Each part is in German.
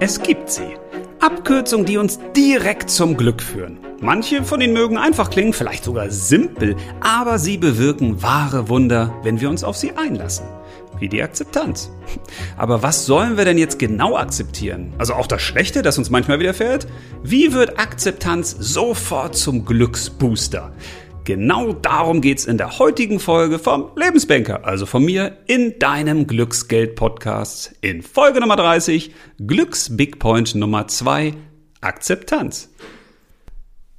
Es gibt sie. Abkürzungen, die uns direkt zum Glück führen. Manche von ihnen mögen einfach klingen, vielleicht sogar simpel, aber sie bewirken wahre Wunder, wenn wir uns auf sie einlassen. Wie die Akzeptanz. Aber was sollen wir denn jetzt genau akzeptieren? Also auch das Schlechte, das uns manchmal widerfährt? Wie wird Akzeptanz sofort zum Glücksbooster? Genau darum geht's in der heutigen Folge vom Lebensbanker, also von mir in deinem Glücksgeld-Podcast. In Folge Nummer 30, Glücks-Big Point Nummer 2, Akzeptanz.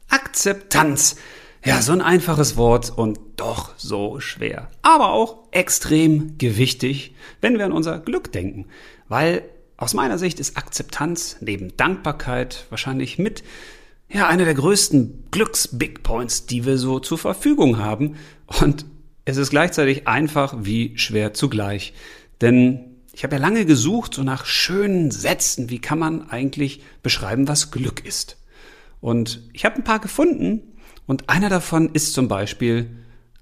Akzeptanz. Ja, so ein einfaches Wort und doch so schwer. Aber auch extrem gewichtig, wenn wir an unser Glück denken. Weil aus meiner Sicht ist Akzeptanz neben Dankbarkeit wahrscheinlich mit ja, einer der größten Glücks-Big Points, die wir so zur Verfügung haben. Und es ist gleichzeitig einfach wie schwer zugleich. Denn ich habe ja lange gesucht, so nach schönen Sätzen, wie kann man eigentlich beschreiben, was Glück ist. Und ich habe ein paar gefunden und einer davon ist zum Beispiel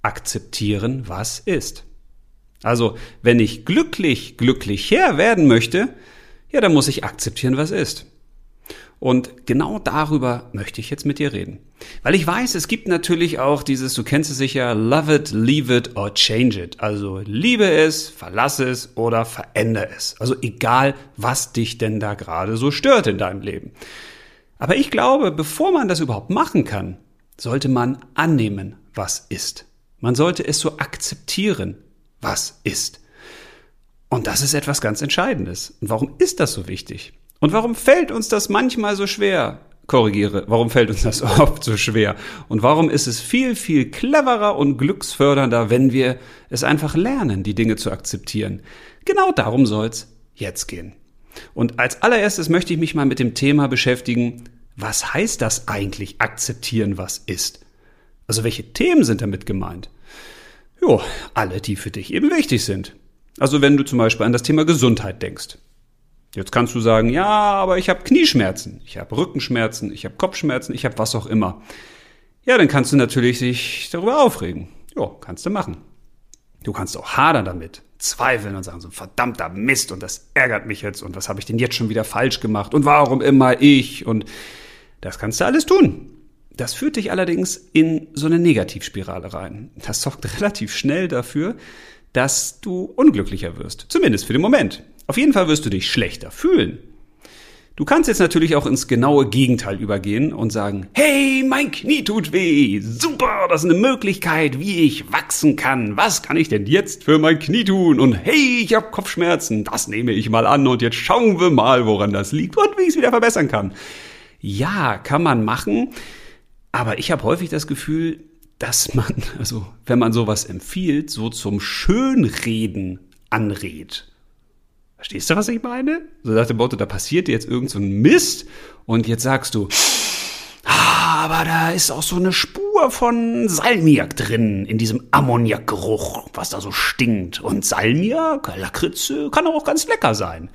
akzeptieren, was ist. Also, wenn ich glücklich, glücklicher werden möchte, ja, dann muss ich akzeptieren, was ist. Und genau darüber möchte ich jetzt mit dir reden. Weil ich weiß, es gibt natürlich auch dieses, du kennst es sicher, love it, leave it or change it. Also liebe es, verlasse es oder verändere es. Also egal, was dich denn da gerade so stört in deinem Leben. Aber ich glaube, bevor man das überhaupt machen kann, sollte man annehmen, was ist. Man sollte es so akzeptieren, was ist. Und das ist etwas ganz Entscheidendes. Und warum ist das so wichtig? Und warum fällt uns das manchmal so schwer? Korrigiere, warum fällt uns das oft so schwer? Und warum ist es viel, viel cleverer und glücksfördernder, wenn wir es einfach lernen, die Dinge zu akzeptieren? Genau darum soll's jetzt gehen. Und als allererstes möchte ich mich mal mit dem Thema beschäftigen, was heißt das eigentlich, akzeptieren, was ist? Also welche Themen sind damit gemeint? Jo, alle, die für dich eben wichtig sind. Also wenn du zum Beispiel an das Thema Gesundheit denkst. Jetzt kannst du sagen, ja, aber ich habe Knieschmerzen, ich habe Rückenschmerzen, ich habe Kopfschmerzen, ich habe was auch immer. Ja, dann kannst du natürlich dich darüber aufregen. Ja, kannst du machen. Du kannst auch hadern damit, zweifeln und sagen so verdammter Mist und das ärgert mich jetzt und was habe ich denn jetzt schon wieder falsch gemacht und warum immer ich und das kannst du alles tun. Das führt dich allerdings in so eine Negativspirale rein. Das sorgt relativ schnell dafür, dass du unglücklicher wirst. Zumindest für den Moment. Auf jeden Fall wirst du dich schlechter fühlen. Du kannst jetzt natürlich auch ins genaue Gegenteil übergehen und sagen, hey, mein Knie tut weh, super, das ist eine Möglichkeit, wie ich wachsen kann. Was kann ich denn jetzt für mein Knie tun? Und hey, ich habe Kopfschmerzen, das nehme ich mal an und jetzt schauen wir mal, woran das liegt und wie ich es wieder verbessern kann. Ja, kann man machen, aber ich habe häufig das Gefühl, dass man, also wenn man sowas empfiehlt, so zum Schönreden anrät. Verstehst du, was ich meine? So nach dem Motto, da passiert jetzt irgend so ein Mist und jetzt sagst du, ah, aber da ist auch so eine Spur von Salmiak drin, in diesem Ammoniakgeruch, was da so stinkt. Und Salmiak, Lakritze, kann auch ganz lecker sein.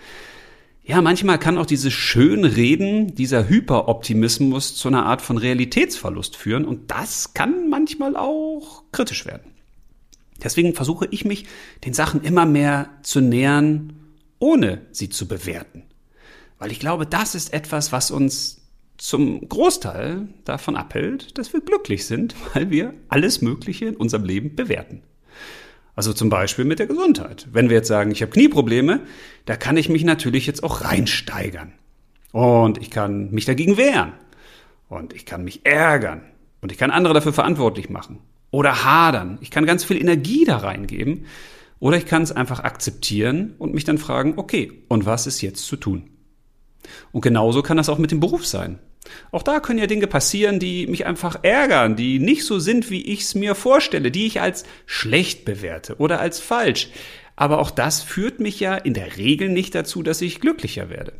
Ja, manchmal kann auch dieses Schönreden, dieser Hyperoptimismus zu einer Art von Realitätsverlust führen und das kann manchmal auch kritisch werden. Deswegen versuche ich mich den Sachen immer mehr zu nähern, ohne sie zu bewerten. Weil ich glaube, das ist etwas, was uns zum Großteil davon abhält, dass wir glücklich sind, weil wir alles Mögliche in unserem Leben bewerten. Also zum Beispiel mit der Gesundheit. Wenn wir jetzt sagen, ich habe Knieprobleme, da kann ich mich natürlich jetzt auch reinsteigern. Und ich kann mich dagegen wehren. Und ich kann mich ärgern. Und ich kann andere dafür verantwortlich machen. Oder hadern. Ich kann ganz viel Energie da reingeben. Oder ich kann es einfach akzeptieren und mich dann fragen, okay, und was ist jetzt zu tun? Und genauso kann das auch mit dem Beruf sein. Auch da können ja Dinge passieren, die mich einfach ärgern, die nicht so sind, wie ich es mir vorstelle, die ich als schlecht bewerte oder als falsch. Aber auch das führt mich ja in der Regel nicht dazu, dass ich glücklicher werde.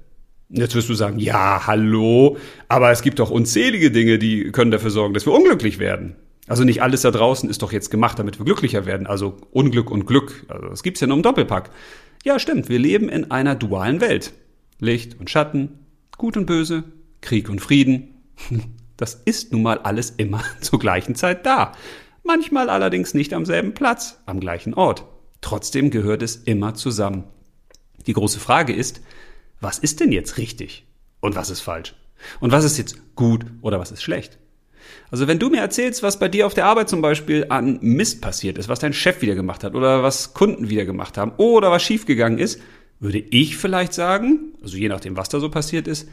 Jetzt wirst du sagen, ja, hallo, aber es gibt doch unzählige Dinge, die können dafür sorgen, dass wir unglücklich werden. Also nicht alles da draußen ist doch jetzt gemacht, damit wir glücklicher werden. Also Unglück und Glück, also das gibt's ja nur im Doppelpack. Ja, stimmt, wir leben in einer dualen Welt. Licht und Schatten, Gut und Böse, Krieg und Frieden. Das ist nun mal alles immer zur gleichen Zeit da. Manchmal allerdings nicht am selben Platz, am gleichen Ort. Trotzdem gehört es immer zusammen. Die große Frage ist, was ist denn jetzt richtig und was ist falsch? Und was ist jetzt gut oder was ist schlecht? Also wenn du mir erzählst, was bei dir auf der Arbeit zum Beispiel an Mist passiert ist, was dein Chef wieder gemacht hat oder was Kunden wieder gemacht haben oder was schiefgegangen ist, würde ich vielleicht sagen, also je nachdem, was da so passiert ist,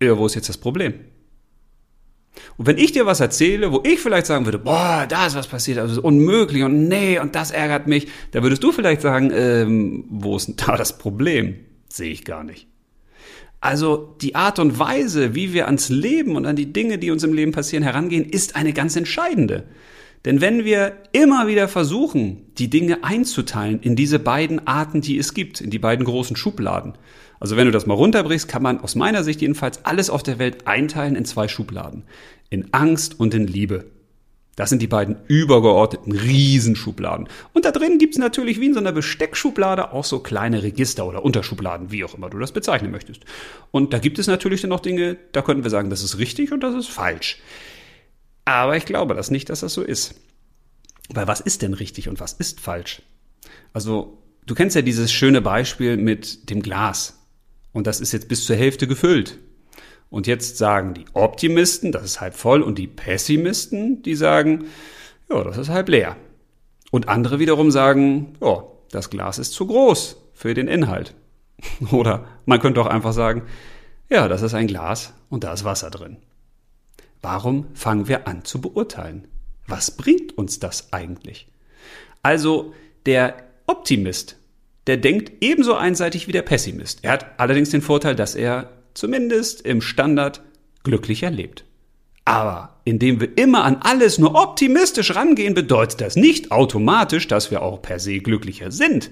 ja, wo ist jetzt das Problem? Und wenn ich dir was erzähle, wo ich vielleicht sagen würde, boah, da ist was passiert, also unmöglich und nee, und das ärgert mich, da würdest du vielleicht sagen, ähm, wo ist denn da das Problem? Sehe ich gar nicht. Also die Art und Weise, wie wir ans Leben und an die Dinge, die uns im Leben passieren, herangehen, ist eine ganz entscheidende. Denn wenn wir immer wieder versuchen, die Dinge einzuteilen in diese beiden Arten, die es gibt, in die beiden großen Schubladen, also wenn du das mal runterbrichst, kann man aus meiner Sicht jedenfalls alles auf der Welt einteilen in zwei Schubladen. In Angst und in Liebe. Das sind die beiden übergeordneten Riesenschubladen. Und da drin gibt's natürlich wie in so einer Besteckschublade auch so kleine Register oder Unterschubladen, wie auch immer du das bezeichnen möchtest. Und da gibt es natürlich dann noch Dinge, da könnten wir sagen, das ist richtig und das ist falsch. Aber ich glaube das nicht, dass das so ist. Weil was ist denn richtig und was ist falsch? Also, du kennst ja dieses schöne Beispiel mit dem Glas. Und das ist jetzt bis zur Hälfte gefüllt. Und jetzt sagen die Optimisten, das ist halb voll, und die Pessimisten, die sagen, ja, das ist halb leer. Und andere wiederum sagen, ja, das Glas ist zu groß für den Inhalt. Oder man könnte auch einfach sagen, ja, das ist ein Glas und da ist Wasser drin. Warum fangen wir an zu beurteilen? Was bringt uns das eigentlich? Also der Optimist, der denkt ebenso einseitig wie der Pessimist. Er hat allerdings den Vorteil, dass er zumindest im Standard glücklicher lebt. Aber indem wir immer an alles nur optimistisch rangehen, bedeutet das nicht automatisch, dass wir auch per se glücklicher sind.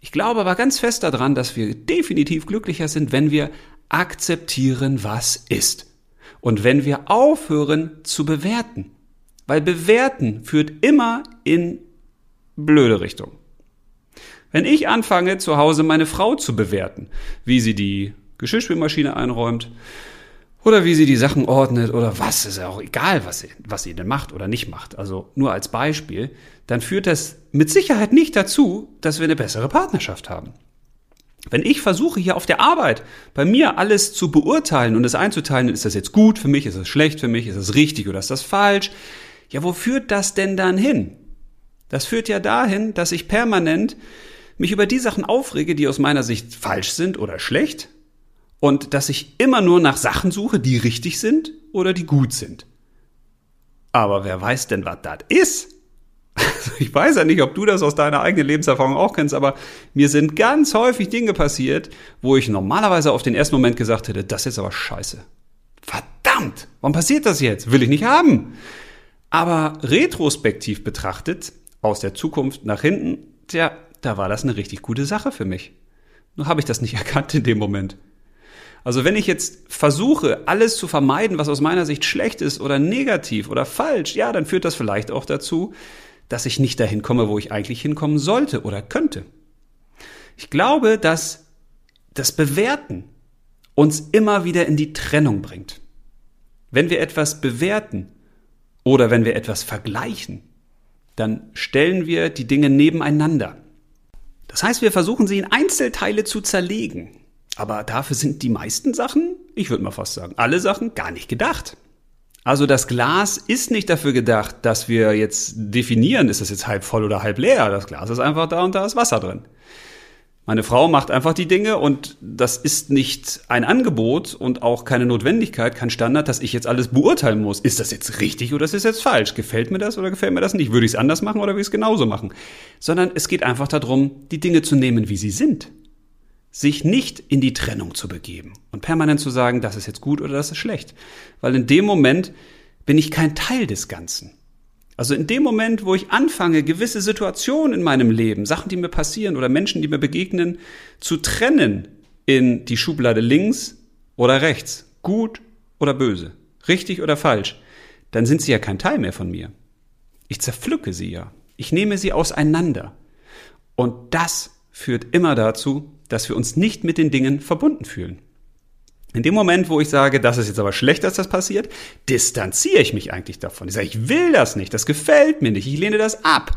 Ich glaube aber ganz fest daran, dass wir definitiv glücklicher sind, wenn wir akzeptieren, was ist. Und wenn wir aufhören zu bewerten. Weil bewerten führt immer in blöde Richtung. Wenn ich anfange, zu Hause meine Frau zu bewerten, wie sie die Geschirrspülmaschine einräumt oder wie sie die Sachen ordnet oder was, ist ja auch egal, was sie, was sie denn macht oder nicht macht. Also nur als Beispiel, dann führt das mit Sicherheit nicht dazu, dass wir eine bessere Partnerschaft haben. Wenn ich versuche hier auf der Arbeit bei mir alles zu beurteilen und es einzuteilen, ist das jetzt gut für mich, ist das schlecht für mich, ist das richtig oder ist das falsch? Ja, wo führt das denn dann hin? Das führt ja dahin, dass ich permanent mich über die Sachen aufrege, die aus meiner Sicht falsch sind oder schlecht und dass ich immer nur nach Sachen suche, die richtig sind oder die gut sind. Aber wer weiß denn, was das ist? Also ich weiß ja nicht, ob du das aus deiner eigenen Lebenserfahrung auch kennst, aber mir sind ganz häufig Dinge passiert, wo ich normalerweise auf den ersten Moment gesagt hätte, das ist aber scheiße. Verdammt, warum passiert das jetzt? Will ich nicht haben. Aber retrospektiv betrachtet, aus der Zukunft nach hinten, tja, da war das eine richtig gute Sache für mich. Nur habe ich das nicht erkannt in dem Moment. Also wenn ich jetzt versuche, alles zu vermeiden, was aus meiner Sicht schlecht ist oder negativ oder falsch, ja, dann führt das vielleicht auch dazu, dass ich nicht dahin komme, wo ich eigentlich hinkommen sollte oder könnte. Ich glaube, dass das Bewerten uns immer wieder in die Trennung bringt. Wenn wir etwas bewerten oder wenn wir etwas vergleichen, dann stellen wir die Dinge nebeneinander. Das heißt, wir versuchen sie in Einzelteile zu zerlegen. Aber dafür sind die meisten Sachen, ich würde mal fast sagen, alle Sachen gar nicht gedacht. Also das Glas ist nicht dafür gedacht, dass wir jetzt definieren, ist das jetzt halb voll oder halb leer. Das Glas ist einfach da und da ist Wasser drin. Meine Frau macht einfach die Dinge und das ist nicht ein Angebot und auch keine Notwendigkeit, kein Standard, dass ich jetzt alles beurteilen muss. Ist das jetzt richtig oder ist das jetzt falsch? Gefällt mir das oder gefällt mir das nicht? Würde ich es anders machen oder würde ich es genauso machen? Sondern es geht einfach darum, die Dinge zu nehmen, wie sie sind. Sich nicht in die Trennung zu begeben und permanent zu sagen, das ist jetzt gut oder das ist schlecht. Weil in dem Moment bin ich kein Teil des Ganzen. Also in dem Moment, wo ich anfange, gewisse Situationen in meinem Leben, Sachen, die mir passieren oder Menschen, die mir begegnen, zu trennen in die Schublade links oder rechts, gut oder böse, richtig oder falsch, dann sind sie ja kein Teil mehr von mir. Ich zerpflücke sie ja. Ich nehme sie auseinander. Und das führt immer dazu, dass wir uns nicht mit den Dingen verbunden fühlen. In dem Moment, wo ich sage, das ist jetzt aber schlecht, dass das passiert, distanziere ich mich eigentlich davon. Ich sage, ich will das nicht, das gefällt mir nicht, ich lehne das ab.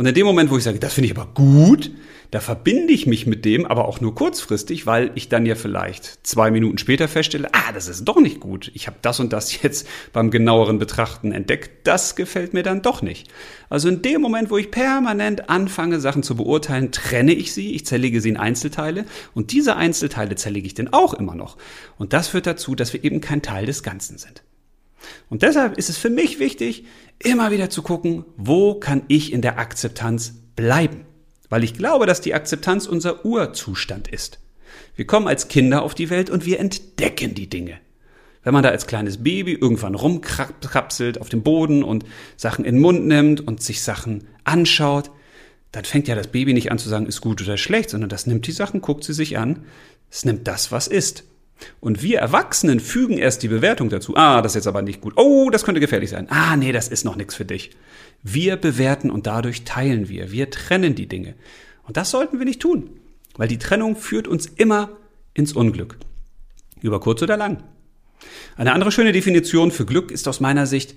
Und in dem Moment, wo ich sage, das finde ich aber gut, da verbinde ich mich mit dem, aber auch nur kurzfristig, weil ich dann ja vielleicht zwei Minuten später feststelle, ah, das ist doch nicht gut. Ich habe das und das jetzt beim genaueren Betrachten entdeckt. Das gefällt mir dann doch nicht. Also in dem Moment, wo ich permanent anfange, Sachen zu beurteilen, trenne ich sie, ich zerlege sie in Einzelteile und diese Einzelteile zerlege ich dann auch immer noch. Und das führt dazu, dass wir eben kein Teil des Ganzen sind. Und deshalb ist es für mich wichtig, immer wieder zu gucken, wo kann ich in der Akzeptanz bleiben weil ich glaube, dass die Akzeptanz unser Urzustand ist. Wir kommen als Kinder auf die Welt und wir entdecken die Dinge. Wenn man da als kleines Baby irgendwann rumkrapselt auf dem Boden und Sachen in den Mund nimmt und sich Sachen anschaut, dann fängt ja das Baby nicht an zu sagen, ist gut oder schlecht, sondern das nimmt die Sachen, guckt sie sich an, es nimmt das, was ist. Und wir Erwachsenen fügen erst die Bewertung dazu. Ah, das ist jetzt aber nicht gut. Oh, das könnte gefährlich sein. Ah, nee, das ist noch nichts für dich. Wir bewerten und dadurch teilen wir. Wir trennen die Dinge. Und das sollten wir nicht tun, weil die Trennung führt uns immer ins Unglück. Über kurz oder lang. Eine andere schöne Definition für Glück ist aus meiner Sicht,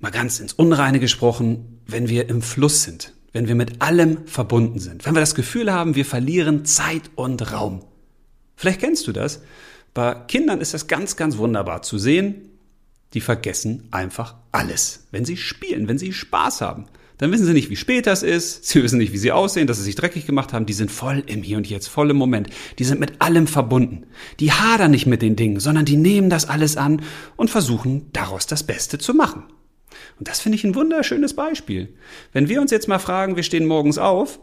mal ganz ins Unreine gesprochen, wenn wir im Fluss sind, wenn wir mit allem verbunden sind, wenn wir das Gefühl haben, wir verlieren Zeit und Raum. Vielleicht kennst du das. Bei Kindern ist das ganz, ganz wunderbar zu sehen, die vergessen einfach alles. Wenn sie spielen, wenn sie Spaß haben, dann wissen sie nicht, wie spät das ist, sie wissen nicht, wie sie aussehen, dass sie sich dreckig gemacht haben, die sind voll im Hier und Jetzt, voll im Moment, die sind mit allem verbunden. Die hadern nicht mit den Dingen, sondern die nehmen das alles an und versuchen daraus das Beste zu machen. Und das finde ich ein wunderschönes Beispiel. Wenn wir uns jetzt mal fragen, wir stehen morgens auf,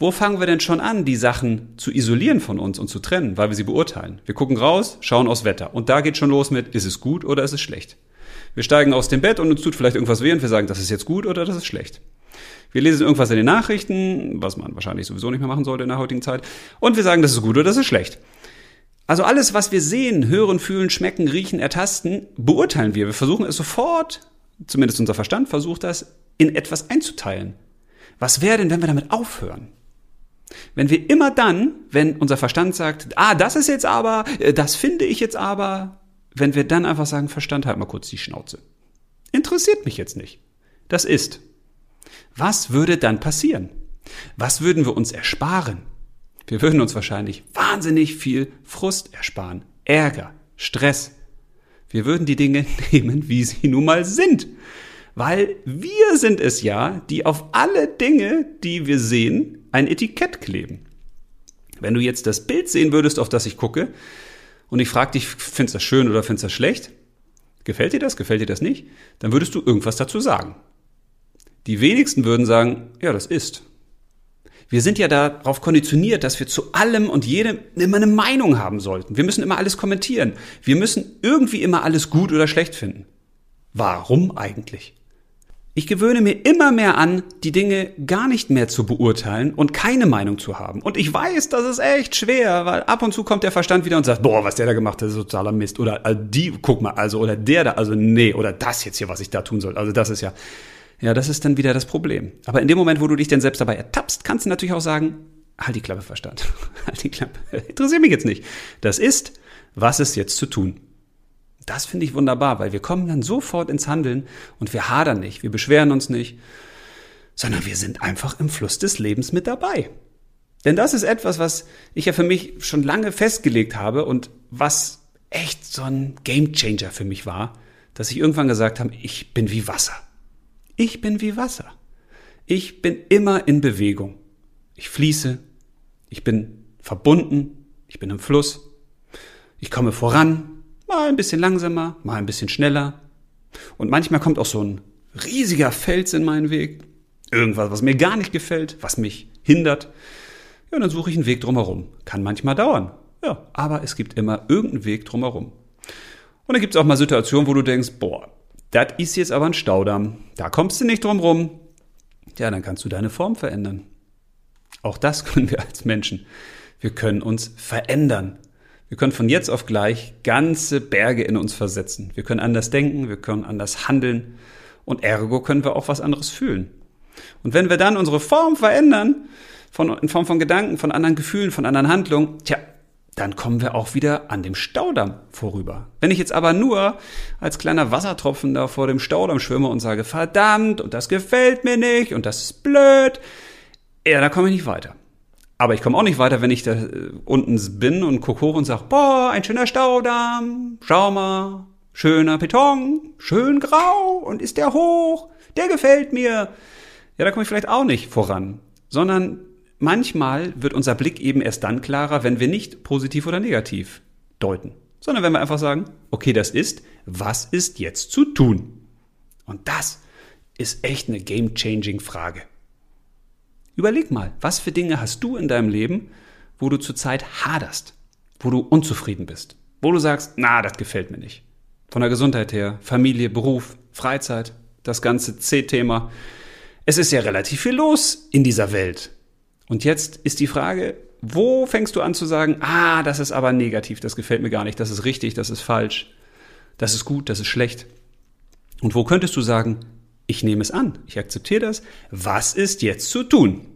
wo fangen wir denn schon an, die Sachen zu isolieren von uns und zu trennen, weil wir sie beurteilen? Wir gucken raus, schauen aufs Wetter und da geht schon los mit, ist es gut oder ist es schlecht? Wir steigen aus dem Bett und uns tut vielleicht irgendwas weh und wir sagen, das ist jetzt gut oder das ist schlecht. Wir lesen irgendwas in den Nachrichten, was man wahrscheinlich sowieso nicht mehr machen sollte in der heutigen Zeit, und wir sagen, das ist gut oder das ist schlecht. Also alles, was wir sehen, hören, fühlen, schmecken, riechen, ertasten, beurteilen wir. Wir versuchen es sofort, zumindest unser Verstand versucht das, in etwas einzuteilen. Was wäre denn, wenn wir damit aufhören? Wenn wir immer dann, wenn unser Verstand sagt, ah, das ist jetzt aber, äh, das finde ich jetzt aber, wenn wir dann einfach sagen, Verstand, halt mal kurz die Schnauze. Interessiert mich jetzt nicht. Das ist. Was würde dann passieren? Was würden wir uns ersparen? Wir würden uns wahrscheinlich wahnsinnig viel Frust ersparen, Ärger, Stress. Wir würden die Dinge nehmen, wie sie nun mal sind. Weil wir sind es ja, die auf alle Dinge, die wir sehen, ein Etikett kleben. Wenn du jetzt das Bild sehen würdest, auf das ich gucke, und ich frage dich, findest du das schön oder findest du das schlecht? Gefällt dir das? Gefällt dir das nicht? Dann würdest du irgendwas dazu sagen. Die wenigsten würden sagen, ja, das ist. Wir sind ja darauf konditioniert, dass wir zu allem und jedem immer eine Meinung haben sollten. Wir müssen immer alles kommentieren. Wir müssen irgendwie immer alles gut oder schlecht finden. Warum eigentlich? Ich gewöhne mir immer mehr an, die Dinge gar nicht mehr zu beurteilen und keine Meinung zu haben. Und ich weiß, das ist echt schwer, weil ab und zu kommt der Verstand wieder und sagt, boah, was der da gemacht hat, ist totaler Mist. Oder äh, die, guck mal, also, oder der da, also nee, oder das jetzt hier, was ich da tun soll. Also das ist ja, ja, das ist dann wieder das Problem. Aber in dem Moment, wo du dich denn selbst dabei ertappst, kannst du natürlich auch sagen, halt die Klappe, Verstand. halt die Klappe. Interessiert mich jetzt nicht. Das ist, was ist jetzt zu tun? Das finde ich wunderbar, weil wir kommen dann sofort ins Handeln und wir hadern nicht, wir beschweren uns nicht, sondern wir sind einfach im Fluss des Lebens mit dabei. Denn das ist etwas, was ich ja für mich schon lange festgelegt habe und was echt so ein Gamechanger für mich war, dass ich irgendwann gesagt habe, ich bin wie Wasser. Ich bin wie Wasser. Ich bin immer in Bewegung. Ich fließe. Ich bin verbunden. Ich bin im Fluss. Ich komme voran. Mal ein bisschen langsamer, mal ein bisschen schneller. Und manchmal kommt auch so ein riesiger Fels in meinen Weg. Irgendwas, was mir gar nicht gefällt, was mich hindert. Ja, dann suche ich einen Weg drumherum. Kann manchmal dauern. Ja, aber es gibt immer irgendeinen Weg drumherum. Und dann gibt es auch mal Situationen, wo du denkst, boah, das ist jetzt aber ein Staudamm. Da kommst du nicht drum rum. Ja, dann kannst du deine Form verändern. Auch das können wir als Menschen. Wir können uns verändern. Wir können von jetzt auf gleich ganze Berge in uns versetzen. Wir können anders denken, wir können anders handeln und ergo können wir auch was anderes fühlen. Und wenn wir dann unsere Form verändern, von, in Form von Gedanken, von anderen Gefühlen, von anderen Handlungen, tja, dann kommen wir auch wieder an dem Staudamm vorüber. Wenn ich jetzt aber nur als kleiner Wassertropfen da vor dem Staudamm schwimme und sage, verdammt, und das gefällt mir nicht, und das ist blöd, ja, da komme ich nicht weiter. Aber ich komme auch nicht weiter, wenn ich da äh, unten bin und gucke hoch und sage, boah, ein schöner Staudamm, schau mal, schöner Beton, schön grau, und ist der hoch, der gefällt mir. Ja, da komme ich vielleicht auch nicht voran, sondern manchmal wird unser Blick eben erst dann klarer, wenn wir nicht positiv oder negativ deuten, sondern wenn wir einfach sagen, okay, das ist, was ist jetzt zu tun? Und das ist echt eine game-changing Frage. Überleg mal, was für Dinge hast du in deinem Leben, wo du zurzeit haderst, wo du unzufrieden bist, wo du sagst, na, das gefällt mir nicht. Von der Gesundheit her, Familie, Beruf, Freizeit, das ganze C-Thema. Es ist ja relativ viel los in dieser Welt. Und jetzt ist die Frage, wo fängst du an zu sagen, ah, das ist aber negativ, das gefällt mir gar nicht, das ist richtig, das ist falsch, das ist gut, das ist schlecht. Und wo könntest du sagen, ich nehme es an, ich akzeptiere das, was ist jetzt zu tun?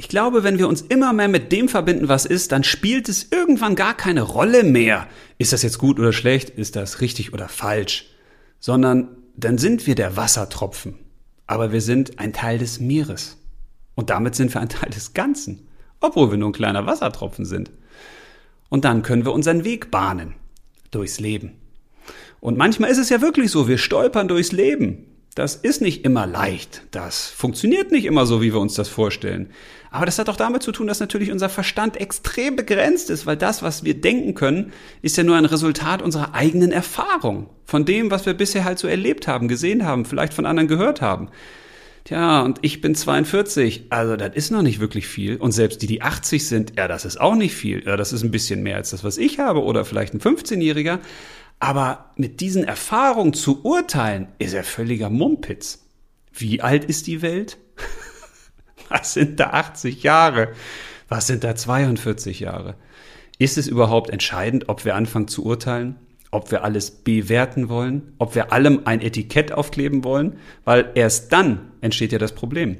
Ich glaube, wenn wir uns immer mehr mit dem verbinden, was ist, dann spielt es irgendwann gar keine Rolle mehr. Ist das jetzt gut oder schlecht? Ist das richtig oder falsch? Sondern dann sind wir der Wassertropfen. Aber wir sind ein Teil des Meeres. Und damit sind wir ein Teil des Ganzen, obwohl wir nur ein kleiner Wassertropfen sind. Und dann können wir unseren Weg bahnen durchs Leben. Und manchmal ist es ja wirklich so, wir stolpern durchs Leben. Das ist nicht immer leicht. Das funktioniert nicht immer so, wie wir uns das vorstellen. Aber das hat auch damit zu tun, dass natürlich unser Verstand extrem begrenzt ist, weil das, was wir denken können, ist ja nur ein Resultat unserer eigenen Erfahrung. Von dem, was wir bisher halt so erlebt haben, gesehen haben, vielleicht von anderen gehört haben. Tja, und ich bin 42, also das ist noch nicht wirklich viel. Und selbst die, die 80 sind, ja, das ist auch nicht viel. Ja, das ist ein bisschen mehr als das, was ich habe oder vielleicht ein 15-Jähriger. Aber mit diesen Erfahrungen zu urteilen, ist ja völliger Mumpitz. Wie alt ist die Welt? Was sind da 80 Jahre? Was sind da 42 Jahre? Ist es überhaupt entscheidend, ob wir anfangen zu urteilen? ob wir alles bewerten wollen, ob wir allem ein Etikett aufkleben wollen, weil erst dann entsteht ja das Problem.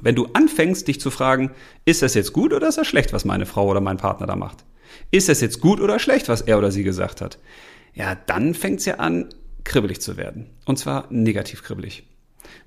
Wenn du anfängst, dich zu fragen, ist das jetzt gut oder ist das schlecht, was meine Frau oder mein Partner da macht? Ist das jetzt gut oder schlecht, was er oder sie gesagt hat? Ja, dann fängt es ja an, kribbelig zu werden. Und zwar negativ kribbelig.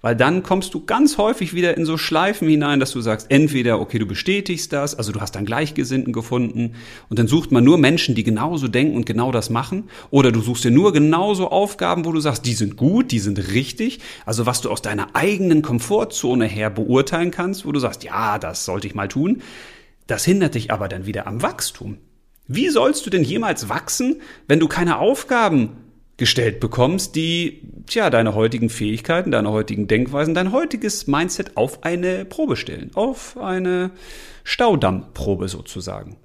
Weil dann kommst du ganz häufig wieder in so Schleifen hinein, dass du sagst, entweder, okay, du bestätigst das, also du hast dann Gleichgesinnten gefunden und dann sucht man nur Menschen, die genauso denken und genau das machen. Oder du suchst dir nur genauso Aufgaben, wo du sagst, die sind gut, die sind richtig. Also was du aus deiner eigenen Komfortzone her beurteilen kannst, wo du sagst, ja, das sollte ich mal tun. Das hindert dich aber dann wieder am Wachstum. Wie sollst du denn jemals wachsen, wenn du keine Aufgaben gestellt bekommst, die tja, deine heutigen Fähigkeiten, deine heutigen Denkweisen, dein heutiges Mindset auf eine Probe stellen, auf eine Staudammprobe sozusagen.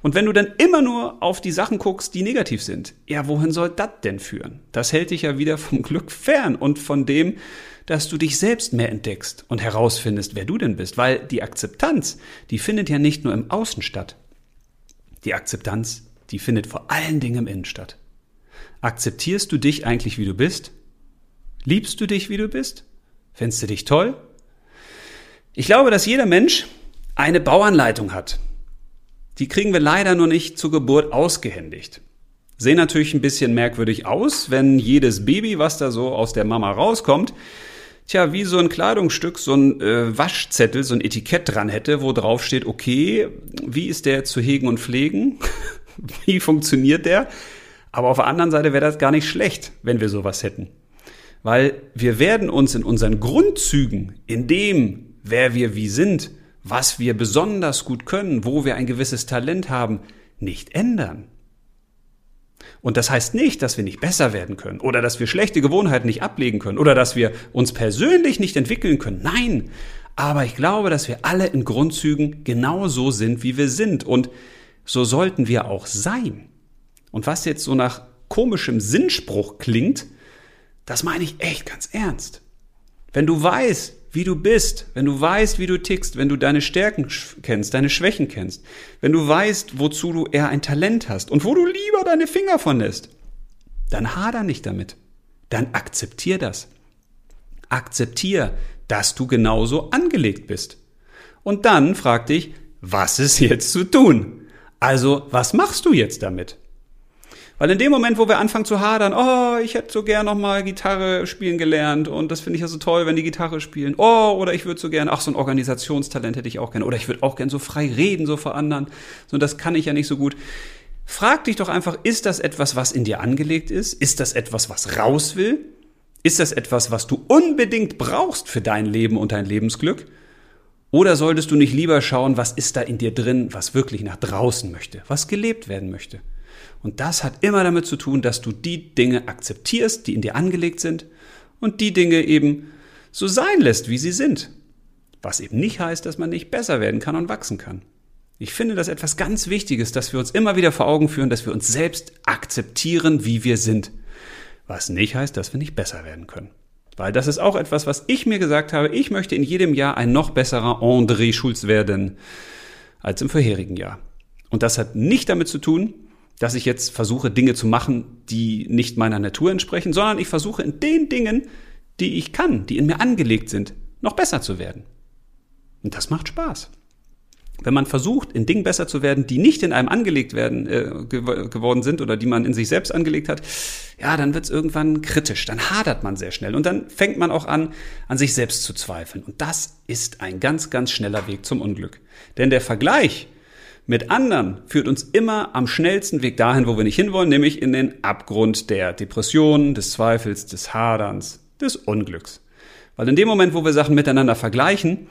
Und wenn du dann immer nur auf die Sachen guckst, die negativ sind, ja, wohin soll das denn führen? Das hält dich ja wieder vom Glück fern und von dem, dass du dich selbst mehr entdeckst und herausfindest, wer du denn bist, weil die Akzeptanz, die findet ja nicht nur im Außen statt. Die Akzeptanz, die findet vor allen Dingen im Innen statt. Akzeptierst du dich eigentlich, wie du bist? Liebst du dich, wie du bist? Findest du dich toll? Ich glaube, dass jeder Mensch eine Bauanleitung hat. Die kriegen wir leider nur nicht zur Geburt ausgehändigt. Sehen natürlich ein bisschen merkwürdig aus, wenn jedes Baby, was da so aus der Mama rauskommt, tja, wie so ein Kleidungsstück, so ein äh, Waschzettel, so ein Etikett dran hätte, wo drauf steht, okay, wie ist der zu hegen und pflegen? wie funktioniert der? Aber auf der anderen Seite wäre das gar nicht schlecht, wenn wir sowas hätten. Weil wir werden uns in unseren Grundzügen, in dem, wer wir wie sind, was wir besonders gut können, wo wir ein gewisses Talent haben, nicht ändern. Und das heißt nicht, dass wir nicht besser werden können oder dass wir schlechte Gewohnheiten nicht ablegen können oder dass wir uns persönlich nicht entwickeln können. Nein, aber ich glaube, dass wir alle in Grundzügen genau so sind, wie wir sind. Und so sollten wir auch sein. Und was jetzt so nach komischem Sinnspruch klingt, das meine ich echt ganz ernst. Wenn du weißt, wie du bist, wenn du weißt, wie du tickst, wenn du deine Stärken kennst, deine Schwächen kennst, wenn du weißt, wozu du eher ein Talent hast und wo du lieber deine Finger von lässt, dann hader nicht damit. Dann akzeptier das. Akzeptier, dass du genauso angelegt bist. Und dann frag dich, was ist jetzt zu tun? Also, was machst du jetzt damit? Weil in dem Moment, wo wir anfangen zu hadern, oh, ich hätte so gern noch mal Gitarre spielen gelernt und das finde ich ja so toll, wenn die Gitarre spielen. Oh, oder ich würde so gern, ach, so ein Organisationstalent hätte ich auch gern. Oder ich würde auch gern so frei reden, so vor anderen. So, das kann ich ja nicht so gut. Frag dich doch einfach, ist das etwas, was in dir angelegt ist? Ist das etwas, was raus will? Ist das etwas, was du unbedingt brauchst für dein Leben und dein Lebensglück? Oder solltest du nicht lieber schauen, was ist da in dir drin, was wirklich nach draußen möchte, was gelebt werden möchte? Und das hat immer damit zu tun, dass du die Dinge akzeptierst, die in dir angelegt sind und die Dinge eben so sein lässt, wie sie sind. Was eben nicht heißt, dass man nicht besser werden kann und wachsen kann. Ich finde das etwas ganz Wichtiges, dass wir uns immer wieder vor Augen führen, dass wir uns selbst akzeptieren, wie wir sind. Was nicht heißt, dass wir nicht besser werden können. Weil das ist auch etwas, was ich mir gesagt habe. Ich möchte in jedem Jahr ein noch besserer André Schulz werden als im vorherigen Jahr. Und das hat nicht damit zu tun, dass ich jetzt versuche, Dinge zu machen, die nicht meiner Natur entsprechen, sondern ich versuche in den Dingen, die ich kann, die in mir angelegt sind, noch besser zu werden. Und das macht Spaß. Wenn man versucht, in Dingen besser zu werden, die nicht in einem angelegt werden äh, gew geworden sind oder die man in sich selbst angelegt hat, ja, dann wird es irgendwann kritisch. Dann hadert man sehr schnell und dann fängt man auch an, an sich selbst zu zweifeln. Und das ist ein ganz, ganz schneller Weg zum Unglück. Denn der Vergleich mit anderen führt uns immer am schnellsten Weg dahin, wo wir nicht hinwollen, nämlich in den Abgrund der Depression, des Zweifels, des Haderns, des Unglücks. Weil in dem Moment, wo wir Sachen miteinander vergleichen,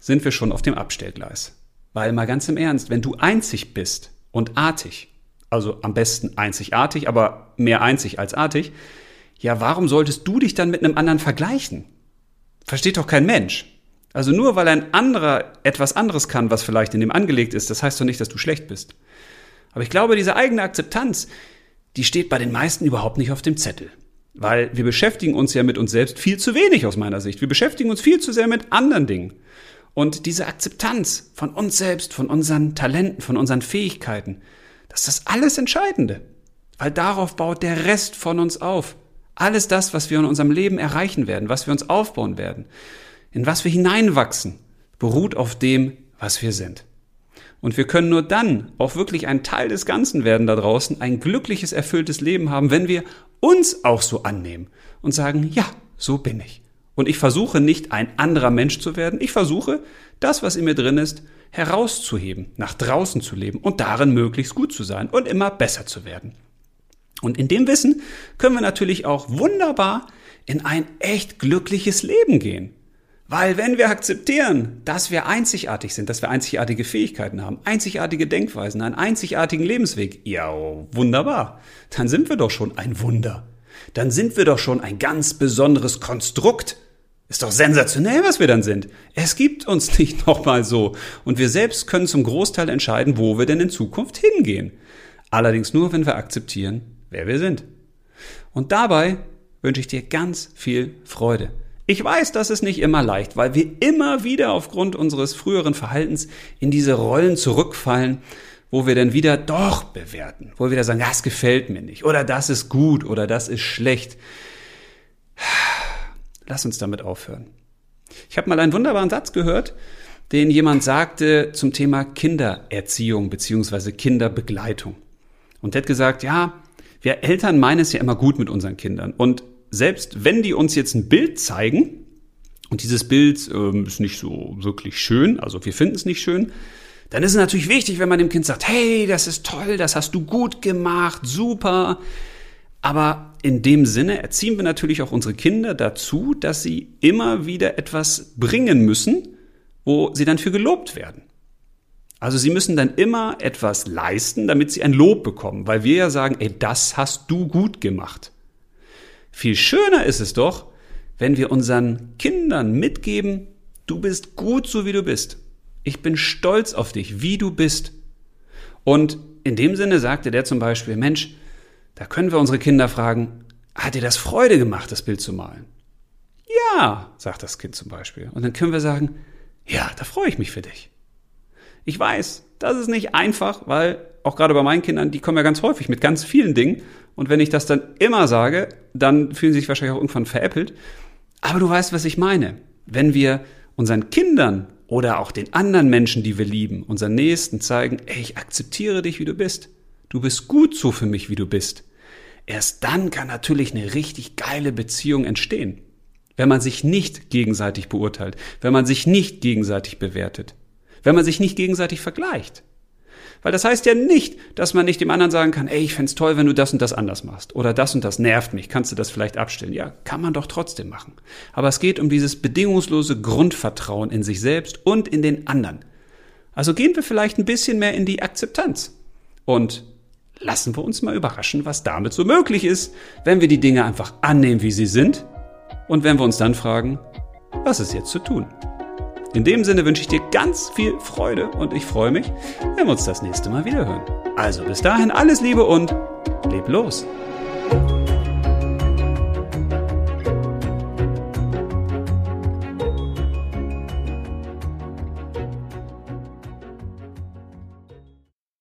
sind wir schon auf dem Abstellgleis. Weil mal ganz im Ernst, wenn du einzig bist und artig, also am besten einzigartig, aber mehr einzig als artig, ja, warum solltest du dich dann mit einem anderen vergleichen? Versteht doch kein Mensch. Also nur weil ein anderer etwas anderes kann, was vielleicht in dem angelegt ist, das heißt doch nicht, dass du schlecht bist. Aber ich glaube, diese eigene Akzeptanz, die steht bei den meisten überhaupt nicht auf dem Zettel. Weil wir beschäftigen uns ja mit uns selbst viel zu wenig aus meiner Sicht. Wir beschäftigen uns viel zu sehr mit anderen Dingen. Und diese Akzeptanz von uns selbst, von unseren Talenten, von unseren Fähigkeiten, das ist das alles Entscheidende. Weil darauf baut der Rest von uns auf. Alles das, was wir in unserem Leben erreichen werden, was wir uns aufbauen werden in was wir hineinwachsen, beruht auf dem, was wir sind. Und wir können nur dann auch wirklich ein Teil des Ganzen werden da draußen, ein glückliches, erfülltes Leben haben, wenn wir uns auch so annehmen und sagen, ja, so bin ich. Und ich versuche nicht ein anderer Mensch zu werden, ich versuche, das, was in mir drin ist, herauszuheben, nach draußen zu leben und darin möglichst gut zu sein und immer besser zu werden. Und in dem Wissen können wir natürlich auch wunderbar in ein echt glückliches Leben gehen. Weil wenn wir akzeptieren, dass wir einzigartig sind, dass wir einzigartige Fähigkeiten haben, einzigartige Denkweisen, einen einzigartigen Lebensweg, ja, wunderbar, dann sind wir doch schon ein Wunder. Dann sind wir doch schon ein ganz besonderes Konstrukt. Ist doch sensationell, was wir dann sind. Es gibt uns nicht nochmal so. Und wir selbst können zum Großteil entscheiden, wo wir denn in Zukunft hingehen. Allerdings nur, wenn wir akzeptieren, wer wir sind. Und dabei wünsche ich dir ganz viel Freude. Ich weiß, das ist nicht immer leicht, weil wir immer wieder aufgrund unseres früheren Verhaltens in diese Rollen zurückfallen, wo wir dann wieder doch bewerten, wo wir wieder sagen, das gefällt mir nicht oder das ist gut oder das ist schlecht. Lass uns damit aufhören. Ich habe mal einen wunderbaren Satz gehört, den jemand sagte zum Thema Kindererziehung beziehungsweise Kinderbegleitung. Und der hat gesagt, ja, wir Eltern meinen es ja immer gut mit unseren Kindern und selbst wenn die uns jetzt ein Bild zeigen, und dieses Bild ähm, ist nicht so wirklich schön, also wir finden es nicht schön, dann ist es natürlich wichtig, wenn man dem Kind sagt, hey, das ist toll, das hast du gut gemacht, super. Aber in dem Sinne erziehen wir natürlich auch unsere Kinder dazu, dass sie immer wieder etwas bringen müssen, wo sie dann für gelobt werden. Also sie müssen dann immer etwas leisten, damit sie ein Lob bekommen, weil wir ja sagen, ey, das hast du gut gemacht. Viel schöner ist es doch, wenn wir unseren Kindern mitgeben, du bist gut so wie du bist. Ich bin stolz auf dich, wie du bist. Und in dem Sinne sagte der zum Beispiel, Mensch, da können wir unsere Kinder fragen, hat dir das Freude gemacht, das Bild zu malen? Ja, sagt das Kind zum Beispiel. Und dann können wir sagen, ja, da freue ich mich für dich. Ich weiß, das ist nicht einfach, weil auch gerade bei meinen Kindern, die kommen ja ganz häufig mit ganz vielen Dingen und wenn ich das dann immer sage, dann fühlen sie sich wahrscheinlich auch irgendwann veräppelt. Aber du weißt, was ich meine. Wenn wir unseren Kindern oder auch den anderen Menschen, die wir lieben, unseren Nächsten zeigen, ey, ich akzeptiere dich, wie du bist. Du bist gut so für mich, wie du bist. Erst dann kann natürlich eine richtig geile Beziehung entstehen. Wenn man sich nicht gegenseitig beurteilt, wenn man sich nicht gegenseitig bewertet, wenn man sich nicht gegenseitig vergleicht. Weil das heißt ja nicht, dass man nicht dem anderen sagen kann, ey, ich fände toll, wenn du das und das anders machst. Oder das und das nervt mich, kannst du das vielleicht abstellen? Ja, kann man doch trotzdem machen. Aber es geht um dieses bedingungslose Grundvertrauen in sich selbst und in den anderen. Also gehen wir vielleicht ein bisschen mehr in die Akzeptanz. Und lassen wir uns mal überraschen, was damit so möglich ist, wenn wir die Dinge einfach annehmen, wie sie sind. Und wenn wir uns dann fragen, was ist jetzt zu tun? In dem Sinne wünsche ich dir ganz viel Freude und ich freue mich, wenn wir uns das nächste Mal wieder hören. Also bis dahin alles Liebe und leb los.